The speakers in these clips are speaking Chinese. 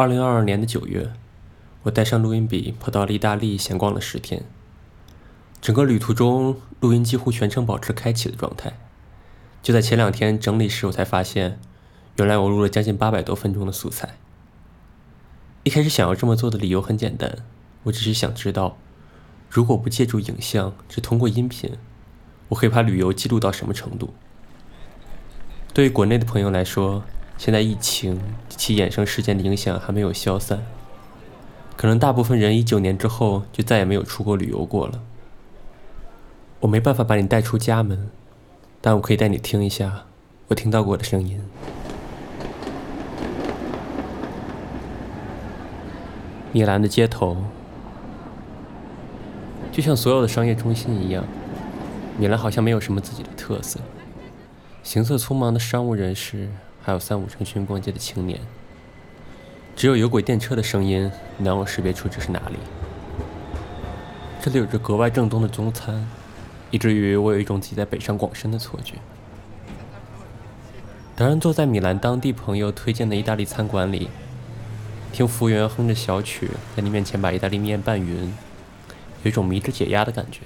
二零二二年的九月，我带上录音笔跑到了意大利闲逛了十天。整个旅途中，录音几乎全程保持开启的状态。就在前两天整理时，我才发现，原来我录了将近八百多分钟的素材。一开始想要这么做的理由很简单，我只是想知道，如果不借助影像，只通过音频，我可以把旅游记录到什么程度？对于国内的朋友来说，现在疫情其衍生事件的影响还没有消散，可能大部分人一九年之后就再也没有出国旅游过了。我没办法把你带出家门，但我可以带你听一下我听到过的声音。米兰的街头，就像所有的商业中心一样，米兰好像没有什么自己的特色。行色匆忙的商务人士，还有三五成群逛街的青年，只有有轨电车的声音能让我识别出这是哪里。这里有着格外正宗的中餐。以至于我有一种自己在北上广深的错觉。当然，坐在米兰当地朋友推荐的意大利餐馆里，听服务员哼着小曲，在你面前把意大利面拌匀，有一种迷之解压的感觉。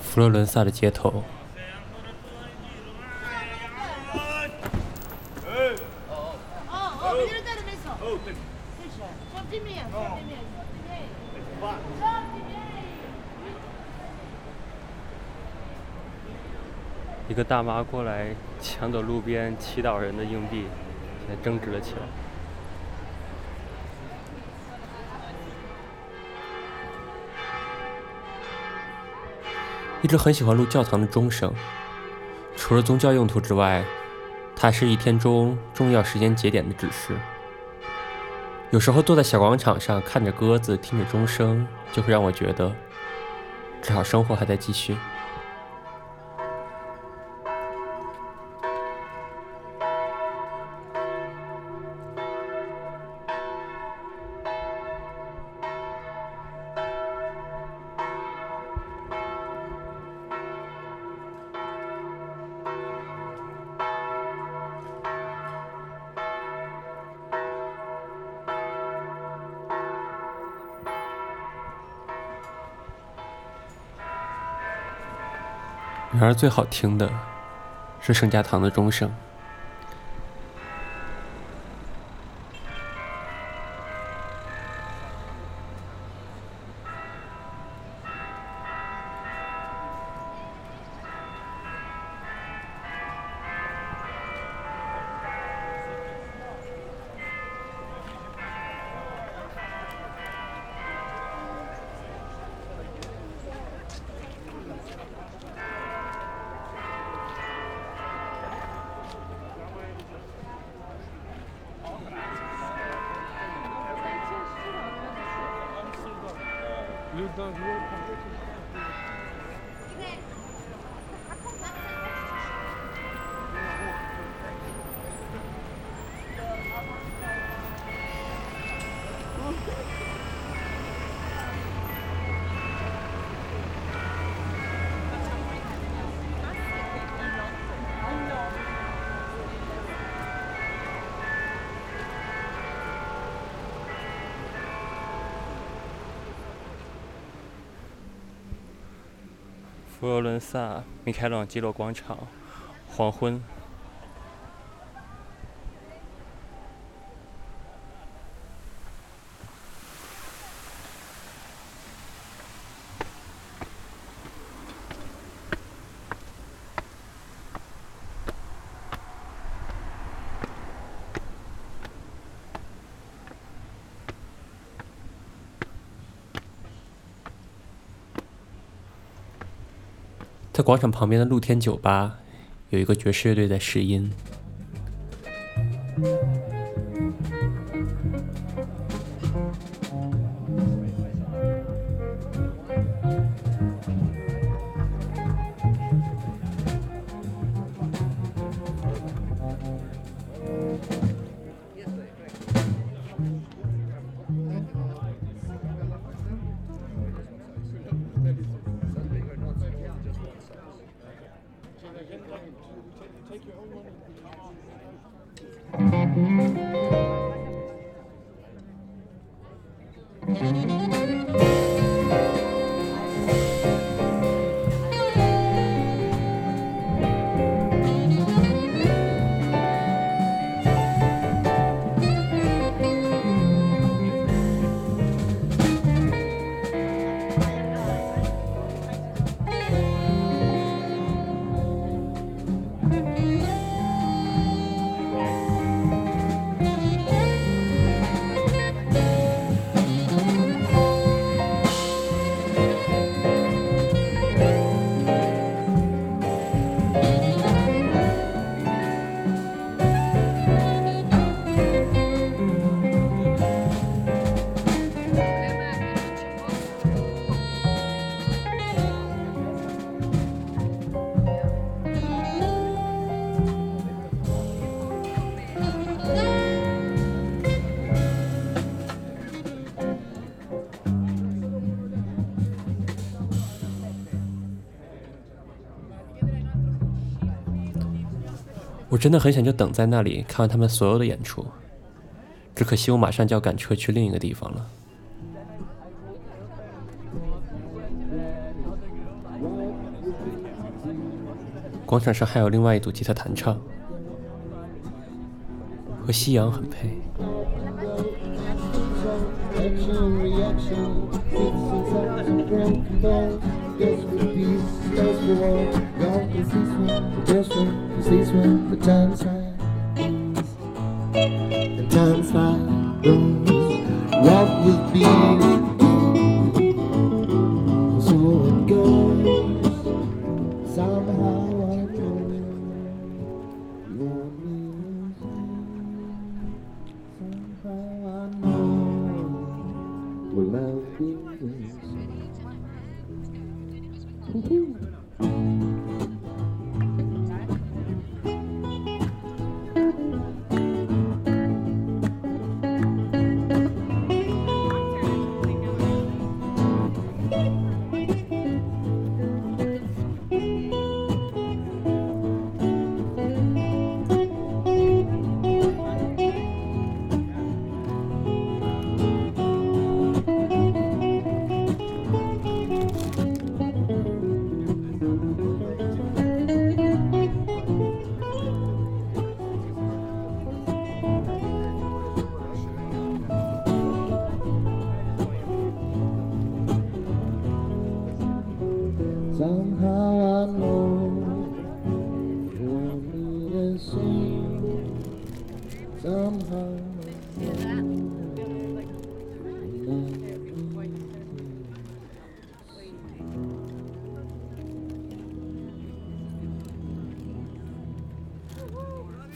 佛罗伦萨的街头。一个大妈过来抢走路边祈祷人的硬币，现在争执了起来。一直很喜欢录教堂的钟声，除了宗教用途之外，它是一天中重要时间节点的指示。有时候坐在小广场上看着鸽子，听着钟声，就会让我觉得，至少生活还在继续。然而，最好听的是圣家堂的钟声。开朗基罗广场，黄昏。在广场旁边的露天酒吧，有一个爵士乐队在试音。真的很想就等在那里看完他们所有的演出，只可惜我马上就要赶车去另一个地方了。广场上还有另外一组吉他弹唱，和夕阳很配。please when the time's right. And time's like rose. What will be?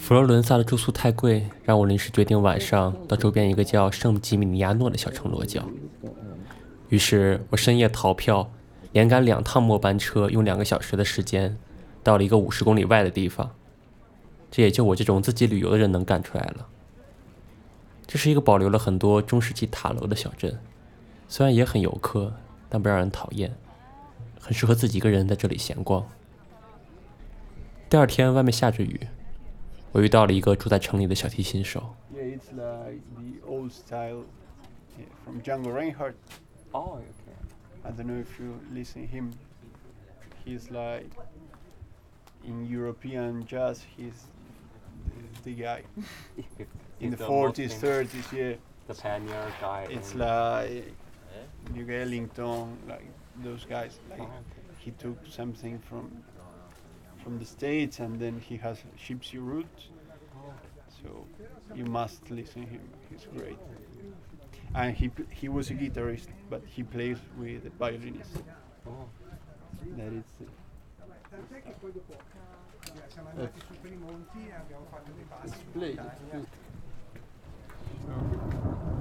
佛罗伦萨的住宿太贵，让我临时决定晚上到周边一个叫圣吉米尼亚诺的小城落脚。于是我深夜逃票，连赶两趟末班车，用两个小时的时间，到了一个五十公里外的地方。这也就我这种自己旅游的人能干出来了。这是一个保留了很多中世纪塔楼的小镇，虽然也很游客，但不让人讨厌，很适合自己一个人在这里闲逛。第二天外面下着雨。我遇到了一个住在城里的小提琴手。Yeah, it's like the old style from Django Reinhardt. Oh, okay. I don't know if you listen him. He's like in European jazz. He's the, the guy. in the, the 40s, 30s, yeah. The pioneer guy. It's like Duke Ellington, like those guys. Like oh, okay. he took something from from the States and then he has gypsy roots. So you must listen him. He's great. And he he was a guitarist, but he plays with a violinist. That is. Uh,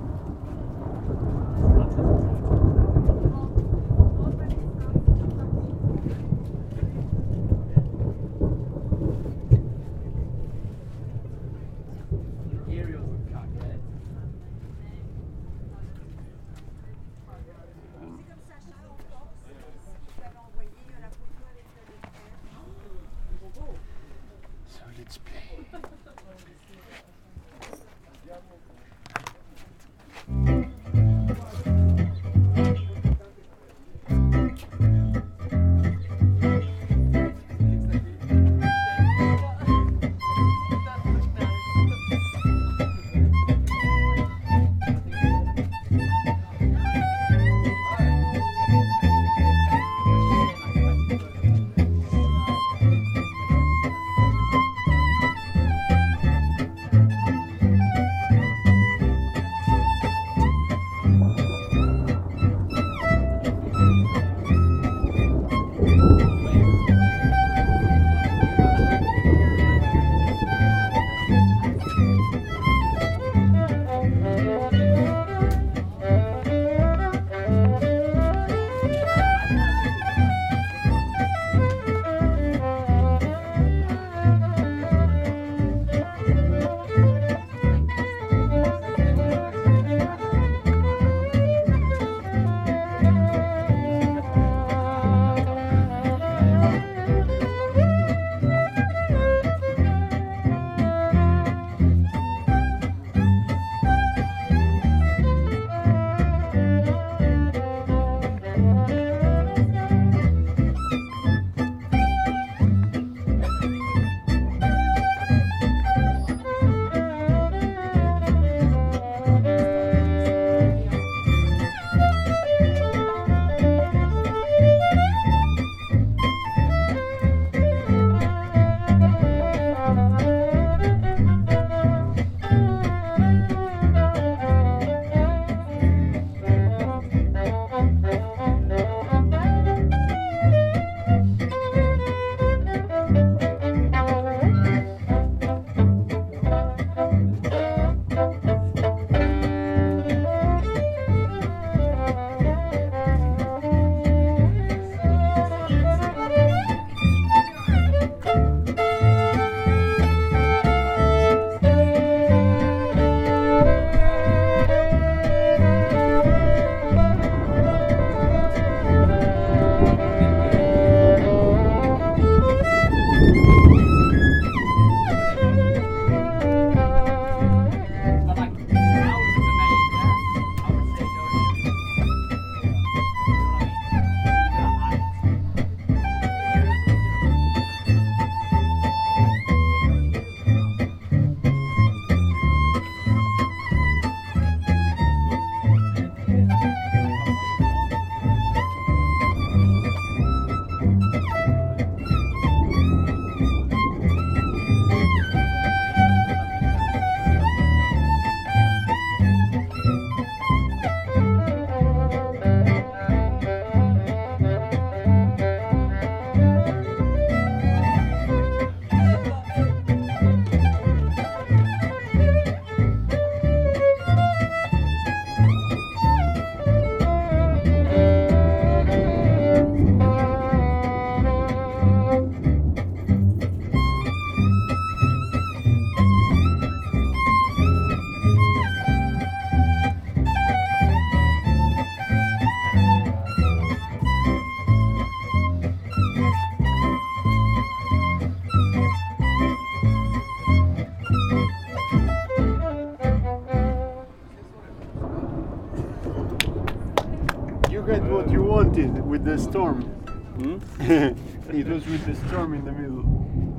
the storm. Hmm? it was with the storm in the middle.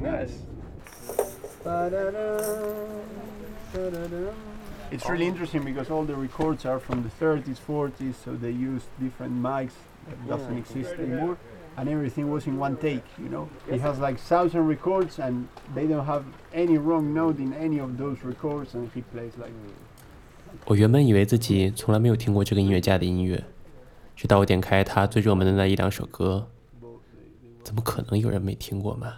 Nice. It's really interesting because all the records are from the 30s, 40s, so they use different mics that doesn't exist anymore, and everything was in one take. You know, he has like thousand records, and they don't have any wrong note in any of those records, and he plays like. 我原本以为自己从来没有听过这个音乐家的音乐， 直到我点开他最热门的那一两首歌，怎么可能有人没听过嘛？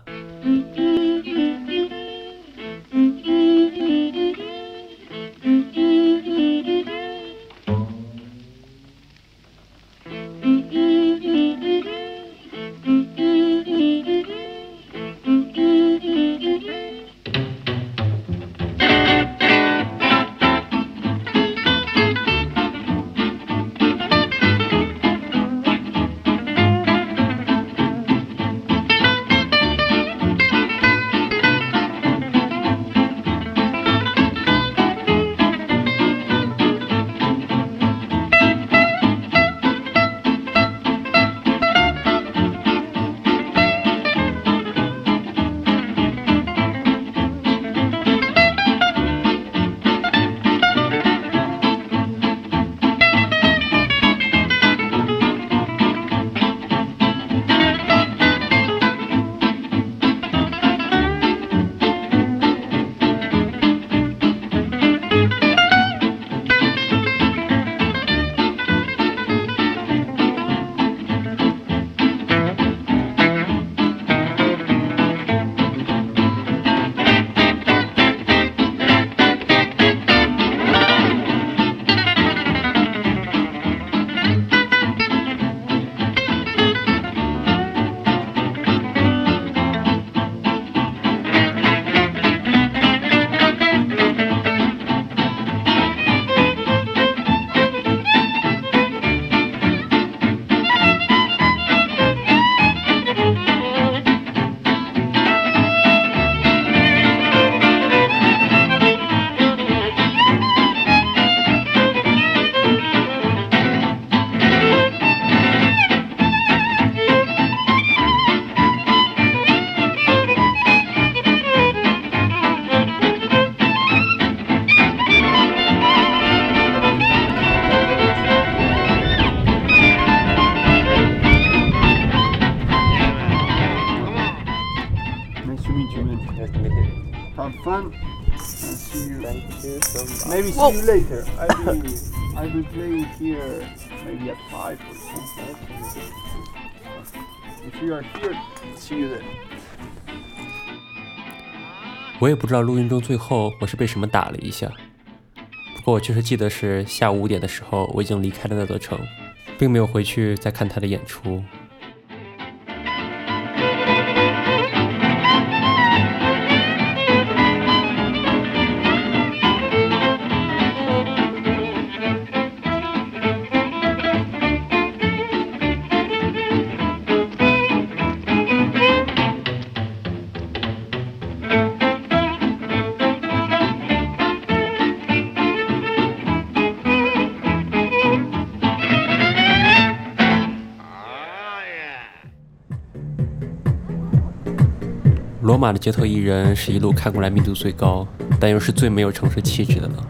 See you later. I'll be playing here maybe at five or something. If you are here, see you there. 我也不知道录音中最后我是被什么打了一下，不过我确实记得是下午五点的时候，我已经离开了那座城，并没有回去再看他的演出。的街头艺人是一路看过来密度最高，但又是最没有城市气质的了。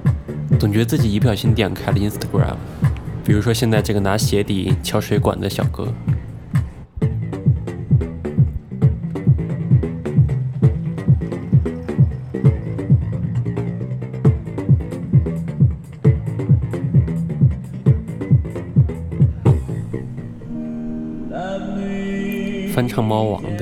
总觉得自己一不小心点开了 Instagram，比如说现在这个拿鞋底敲水管的小哥。翻唱猫王的。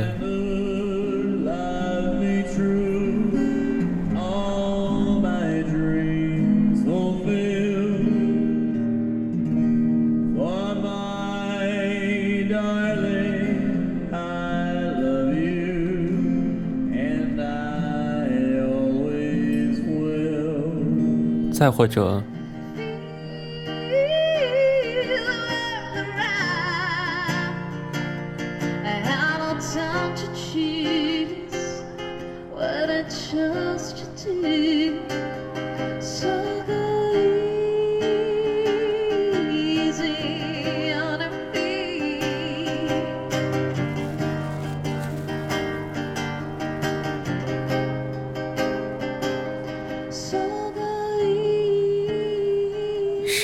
再或者，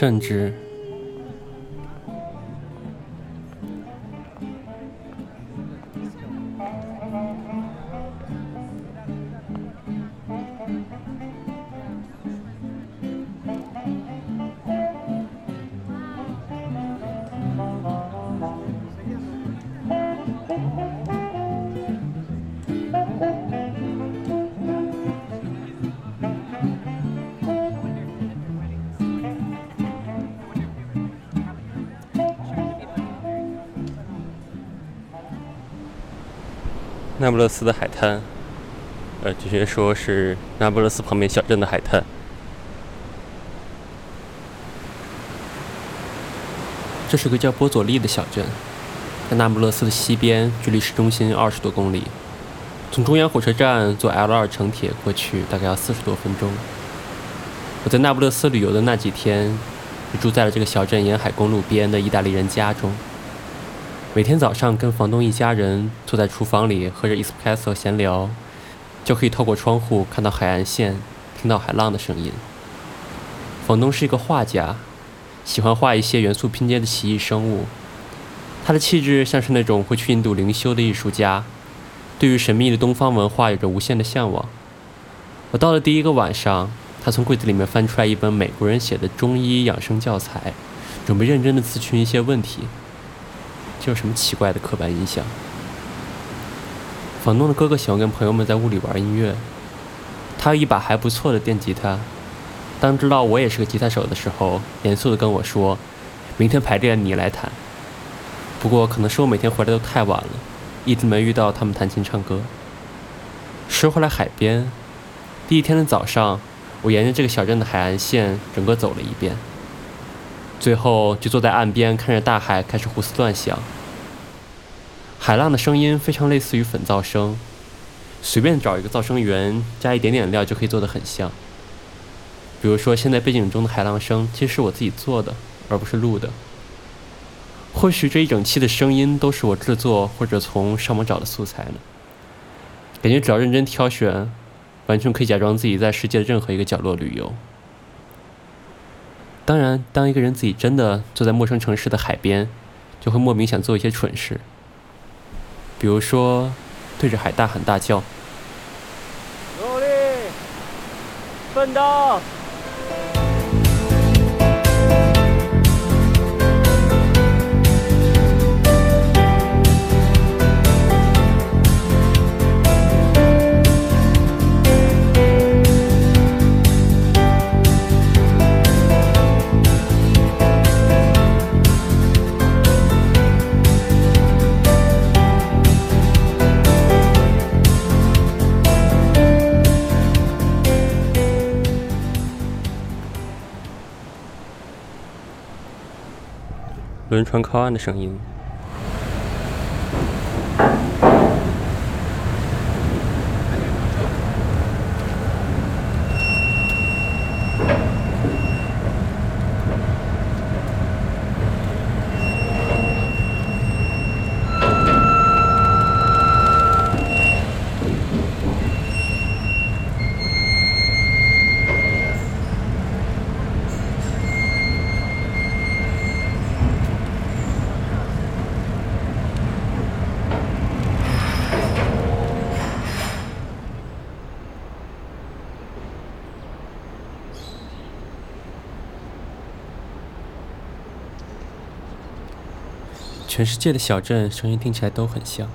甚至那不勒斯的海滩，呃，准确说是那不勒斯旁边小镇的海滩。这是个叫波佐利的小镇，在那不勒斯的西边，距离市中心二十多公里。从中央火车站坐 L 二城铁过去，大概要四十多分钟。我在那不勒斯旅游的那几天，就住在了这个小镇沿海公路边的意大利人家中。每天早上跟房东一家人坐在厨房里喝着 espresso 闲聊，就可以透过窗户看到海岸线，听到海浪的声音。房东是一个画家，喜欢画一些元素拼接的奇异生物。他的气质像是那种会去印度灵修的艺术家，对于神秘的东方文化有着无限的向往。我到了第一个晚上，他从柜子里面翻出来一本美国人写的中医养生教材，准备认真的咨询一些问题。这有什么奇怪的刻板印象？房东的哥哥喜欢跟朋友们在屋里玩音乐，他有一把还不错的电吉他。当知道我也是个吉他手的时候，严肃地跟我说：“明天排练你来弹。”不过可能是我每天回来都太晚了，一直没遇到他们弹琴唱歌。说回来，海边，第一天的早上，我沿着这个小镇的海岸线整个走了一遍。最后就坐在岸边，看着大海开始胡思乱想。海浪的声音非常类似于粉噪声，随便找一个噪声源，加一点点料就可以做得很像。比如说，现在背景中的海浪声其实是我自己做的，而不是录的。或许这一整期的声音都是我制作或者从上网找的素材呢。感觉只要认真挑选，完全可以假装自己在世界的任何一个角落旅游。当然，当一个人自己真的坐在陌生城市的海边，就会莫名想做一些蠢事，比如说对着海大喊大叫。努力，奋斗。轮船靠岸的声音。全世界的小镇声音听起来都很像。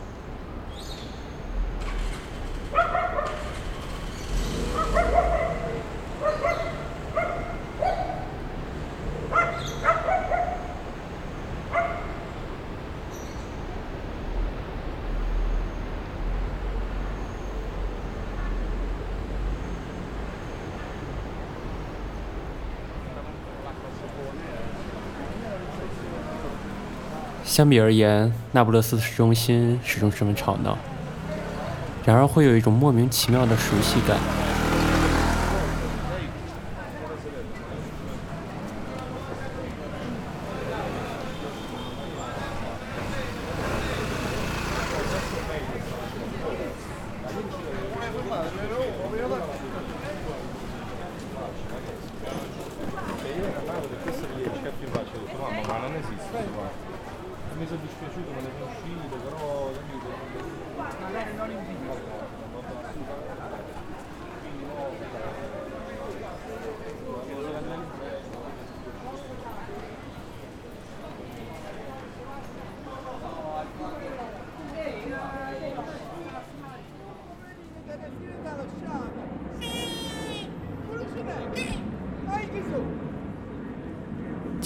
相比而言，那不勒斯的市中心始终十分吵闹，然而会有一种莫名其妙的熟悉感。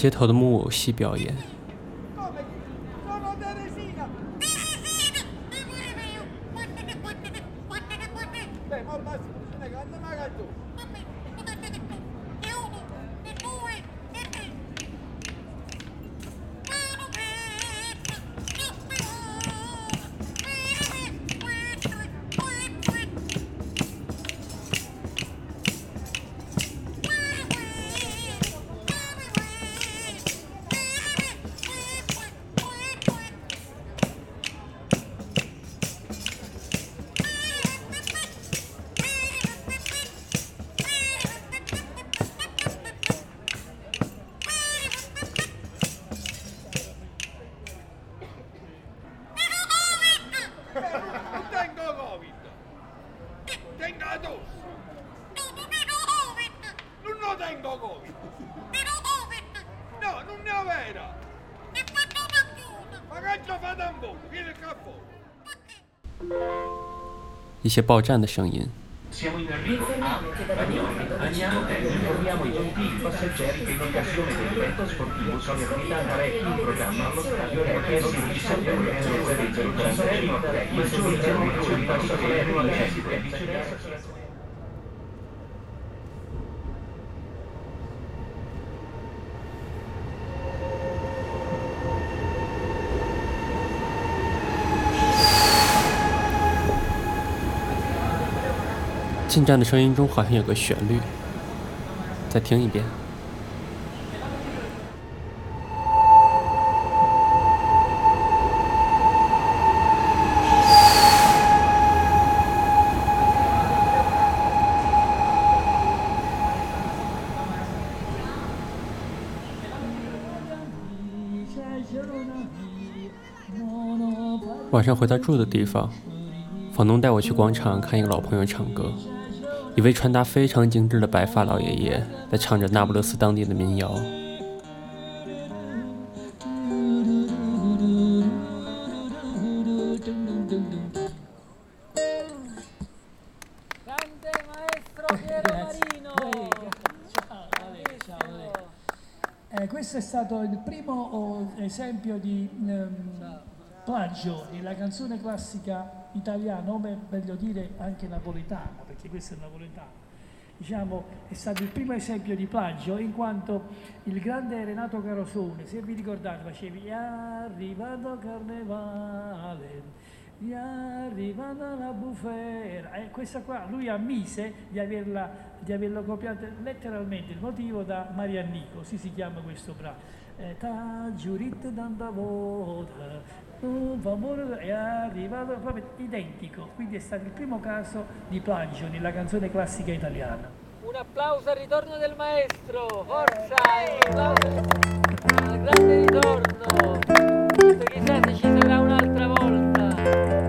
街头的木偶戏表演，些爆炸的声音，进站的声音中好像有个旋律，再听一遍。晚上回到住的地方，房东带我去广场看一个老朋友唱歌。一位穿搭非常精致的白发老爷爷在唱着那不勒斯当地的民谣。Eh, questo è stato il primo oh, esempio di ehm, plagio nella canzone classica italiana, o me- meglio dire anche napoletana, perché questo è napoletano. Diciamo, è stato il primo esempio di plagio in quanto il grande Renato Carosone, se vi ricordate, facevi "È arrivato carnevale, è arrivata la bufera. E questa qua lui ammise di averla, di averlo copiato letteralmente il motivo da Mariannico, così si chiama questo brano. Eh, Ta giurit amore è arrivato proprio identico, quindi è stato il primo caso di plagio nella canzone classica italiana. Un applauso al ritorno del maestro! Forza! Un applauso al grande ritorno! Questo chissà se ci sarà un'altra volta!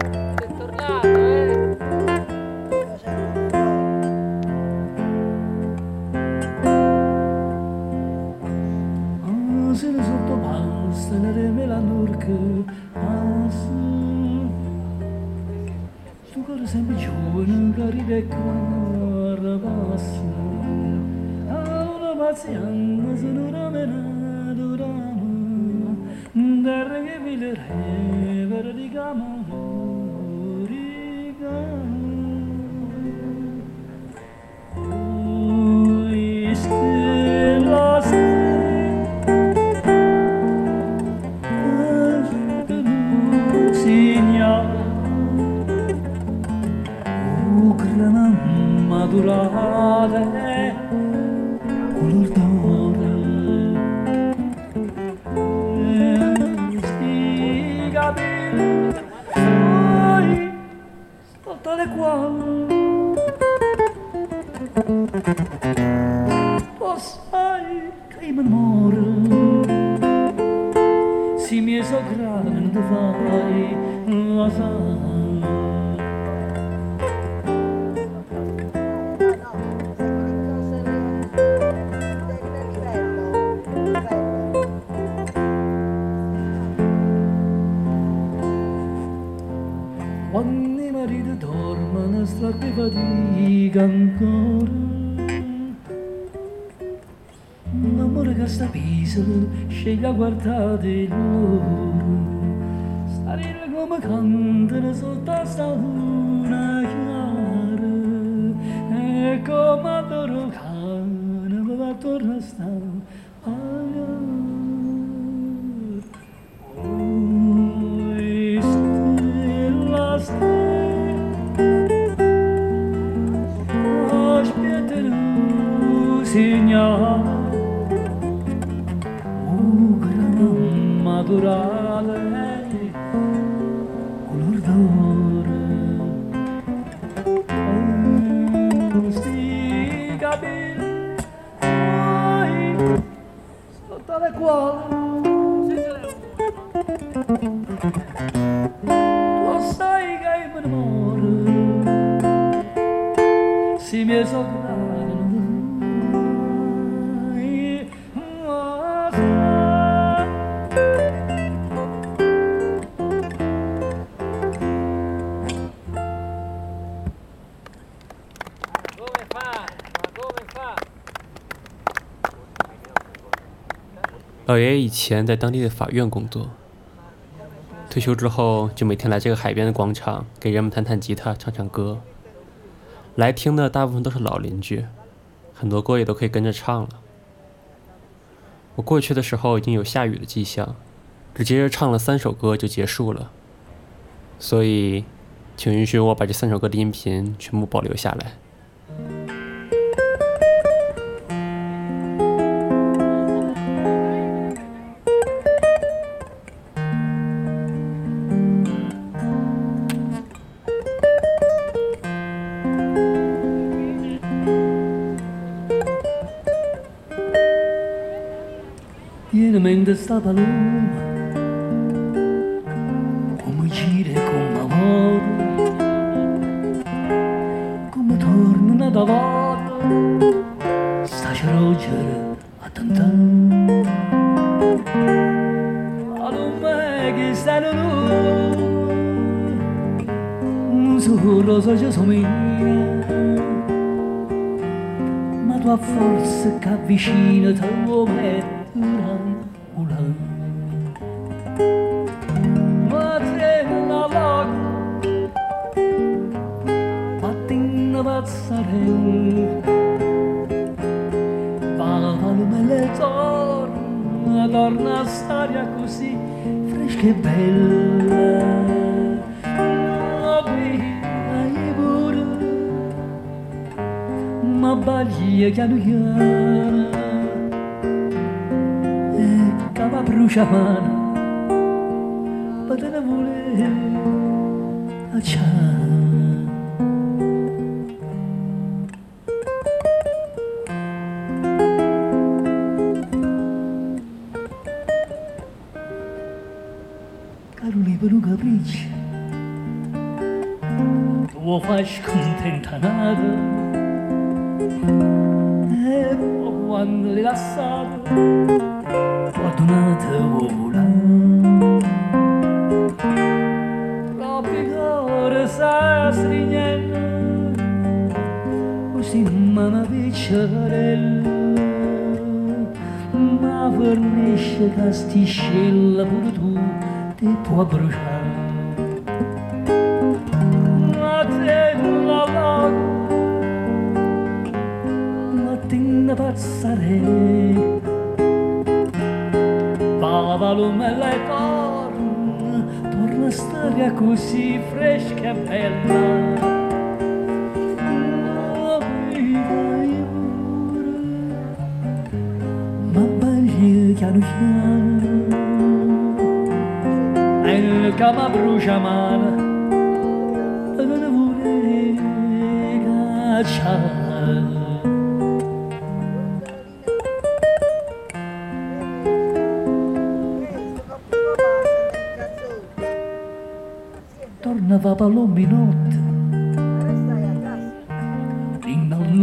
questa pizzola sceglia guardate il loro starella come cantano sotto sta luna chiara e come adoro cane mi va attorno sta Senhor. naturale. Color d'amore. Oh, si capire. Mai sotto le quali tu sai che mi muore si mi esalta 老爷爷以前在当地的法院工作，退休之后就每天来这个海边的广场给人们弹弹吉他、唱唱歌。来听的大部分都是老邻居，很多歌也都可以跟着唱了。我过去的时候已经有下雨的迹象，只接着唱了三首歌就结束了，所以请允许我把这三首歌的音频全部保留下来。茶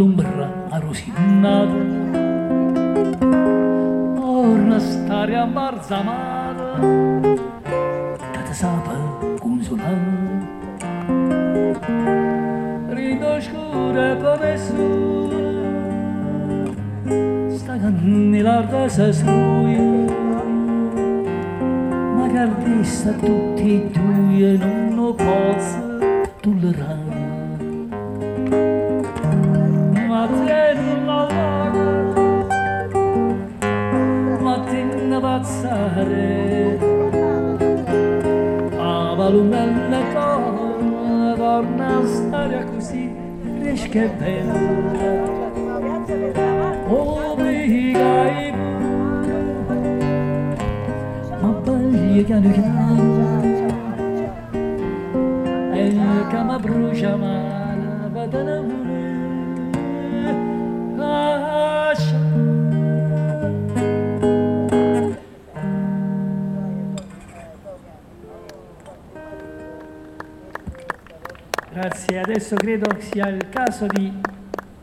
l'ombra arrosinnata ora stare a marzamara tata sapa consolata rido scure come su sta canne l'arda se struia ma cardessa tutti e non lo posso tollerare. الدهر Avalu menne con donna storia così fresca e ma bagli piano piano e il cama adesso credo sia il caso di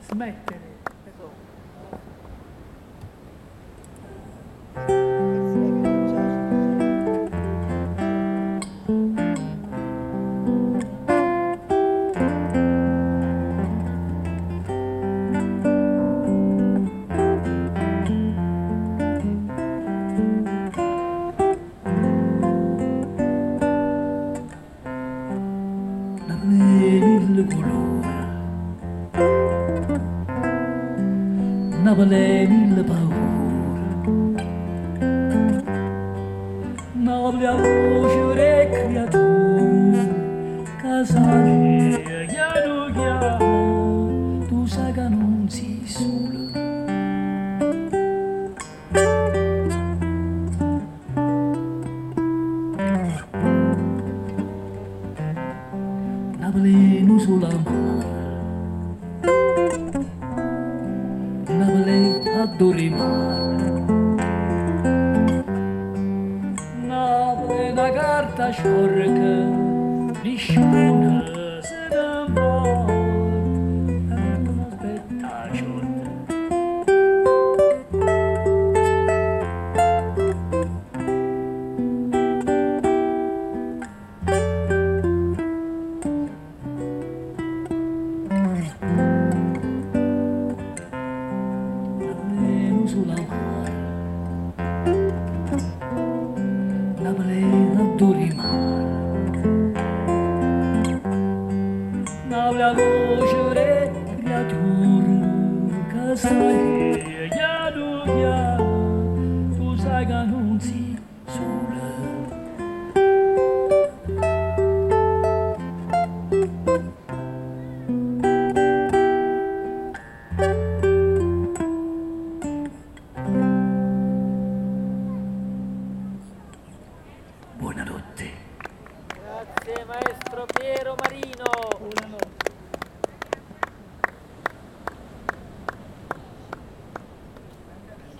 smettere. nel paura. Ma abbiamo giure creatura.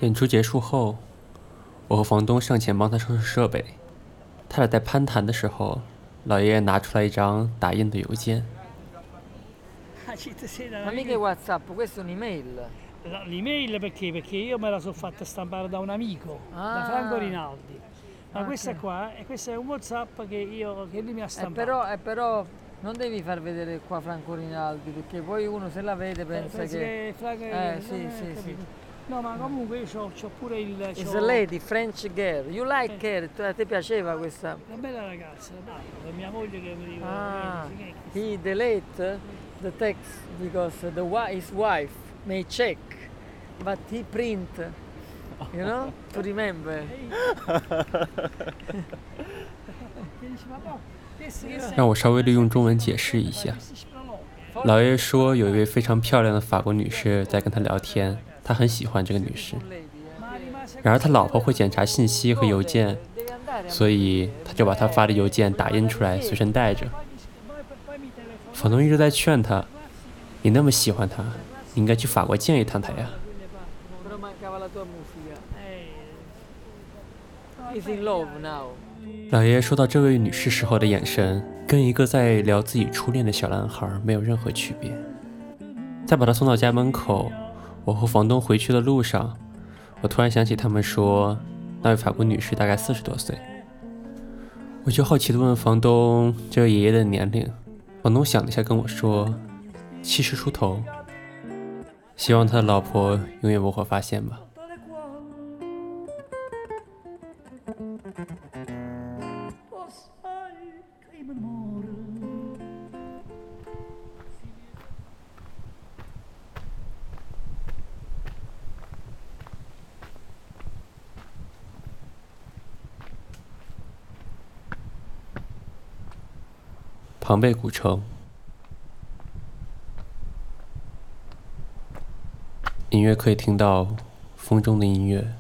演出结束后，我和房东上前帮他收拾设备。他俩在攀谈的时候，老爷爷拿出来一张打印的邮件。Ah, Ma mica Whatsapp, questa è un'email. L'email perché? Perché io me la sono fatta stampare da un amico, da Ah. Franco Rinaldi. Ma Ah, questa qua, e questo è un Whatsapp che, io, che lui mi ha Eh, stampato. però, eh, però non devi far vedere qua Franco Rinaldi, perché poi uno se la vede Eh, pensa che... che Franco Eh, sì, eh, sì, sì. No, ma comunque io c'ho, c'ho pure il. It's a lady, French girl. You like Eh. her? A te piaceva questa? Una bella ragazza, dai, la mia moglie che mi dice. Ah, "Vedi, sì, che- he delete the text because the his wife may check, but he print, you know, to remember. 让我稍微的用中文解释一下。老爷爷说，有一位非常漂亮的法国女士在跟他聊天，他很喜欢这个女士。然而他老婆会检查信息和邮件，所以他就把他发的邮件打印出来，随身带着。房东一直在劝他：“你那么喜欢她，你应该去法国见一趟她呀。老爷爷说到这位女士时候的眼神，跟一个在聊自己初恋的小男孩没有任何区别。在把她送到家门口，我和房东回去的路上，我突然想起他们说那位法国女士大概四十多岁，我就好奇的问房东这位爷爷的年龄。房东想了一下跟我说七十出头，希望他的老婆永远不会发现吧。庞贝古城，隐约可以听到风中的音乐。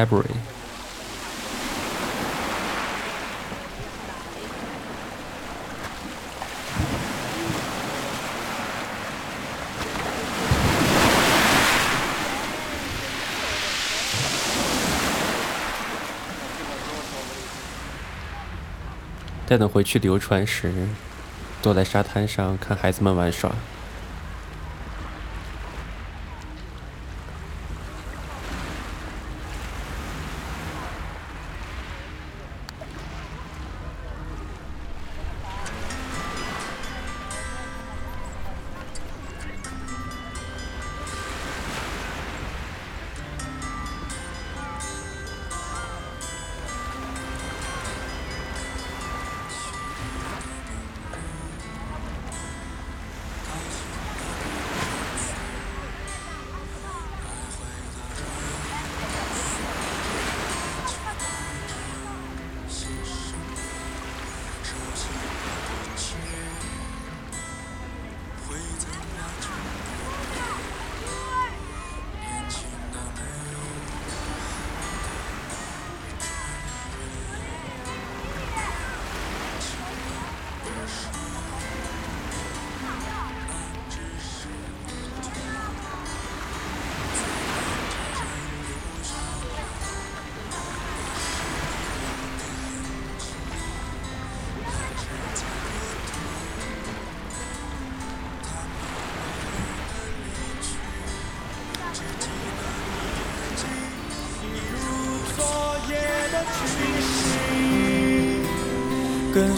Cabaret。待等回去流船时，坐在沙滩上看孩子们玩耍。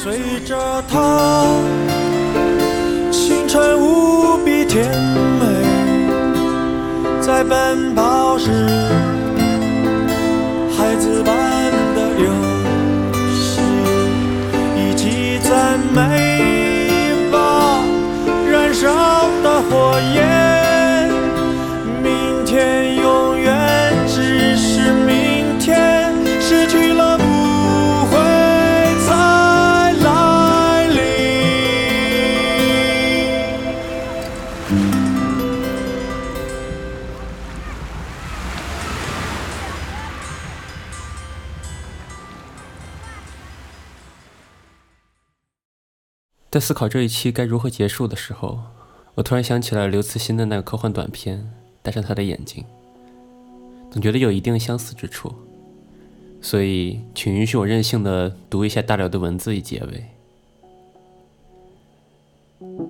随着他，青春无比甜美，在奔跑时，在思考这一期该如何结束的时候，我突然想起了刘慈欣的那个科幻短片《戴上他的眼睛》，总觉得有一定相似之处，所以请允许我任性的读一下大刘的文字以结尾。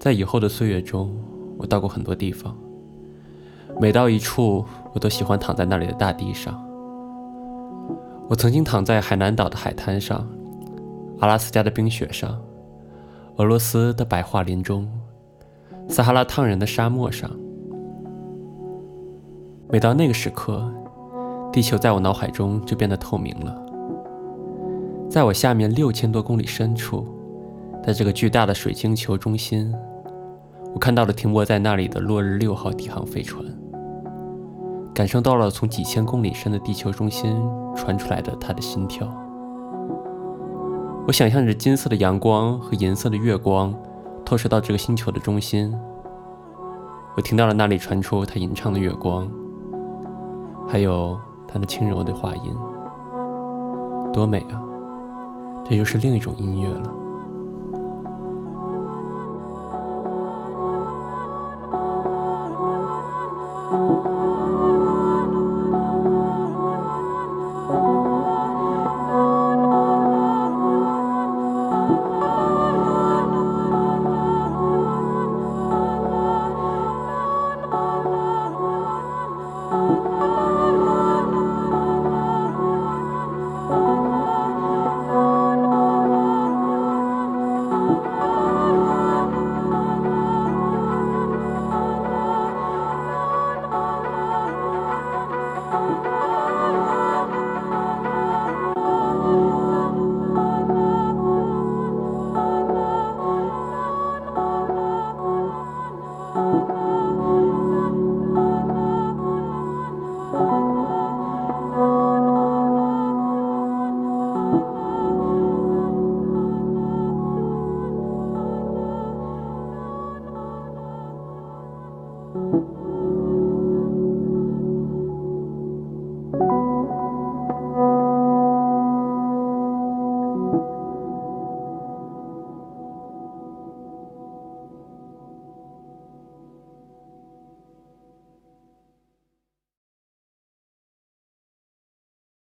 在以后的岁月中，我到过很多地方，每到一处，我都喜欢躺在那里的大地上。我曾经躺在海南岛的海滩上，阿拉斯加的冰雪上。俄罗斯的白桦林中，撒哈拉烫人的沙漠上。每到那个时刻，地球在我脑海中就变得透明了。在我下面六千多公里深处，在这个巨大的水晶球中心，我看到了停泊在那里的落日六号底航飞船，感受到了从几千公里深的地球中心传出来的它的心跳。我想象着金色的阳光和银色的月光透射到这个星球的中心。我听到了那里传出他吟唱的月光，还有他那轻柔的话音，多美啊！这就是另一种音乐了。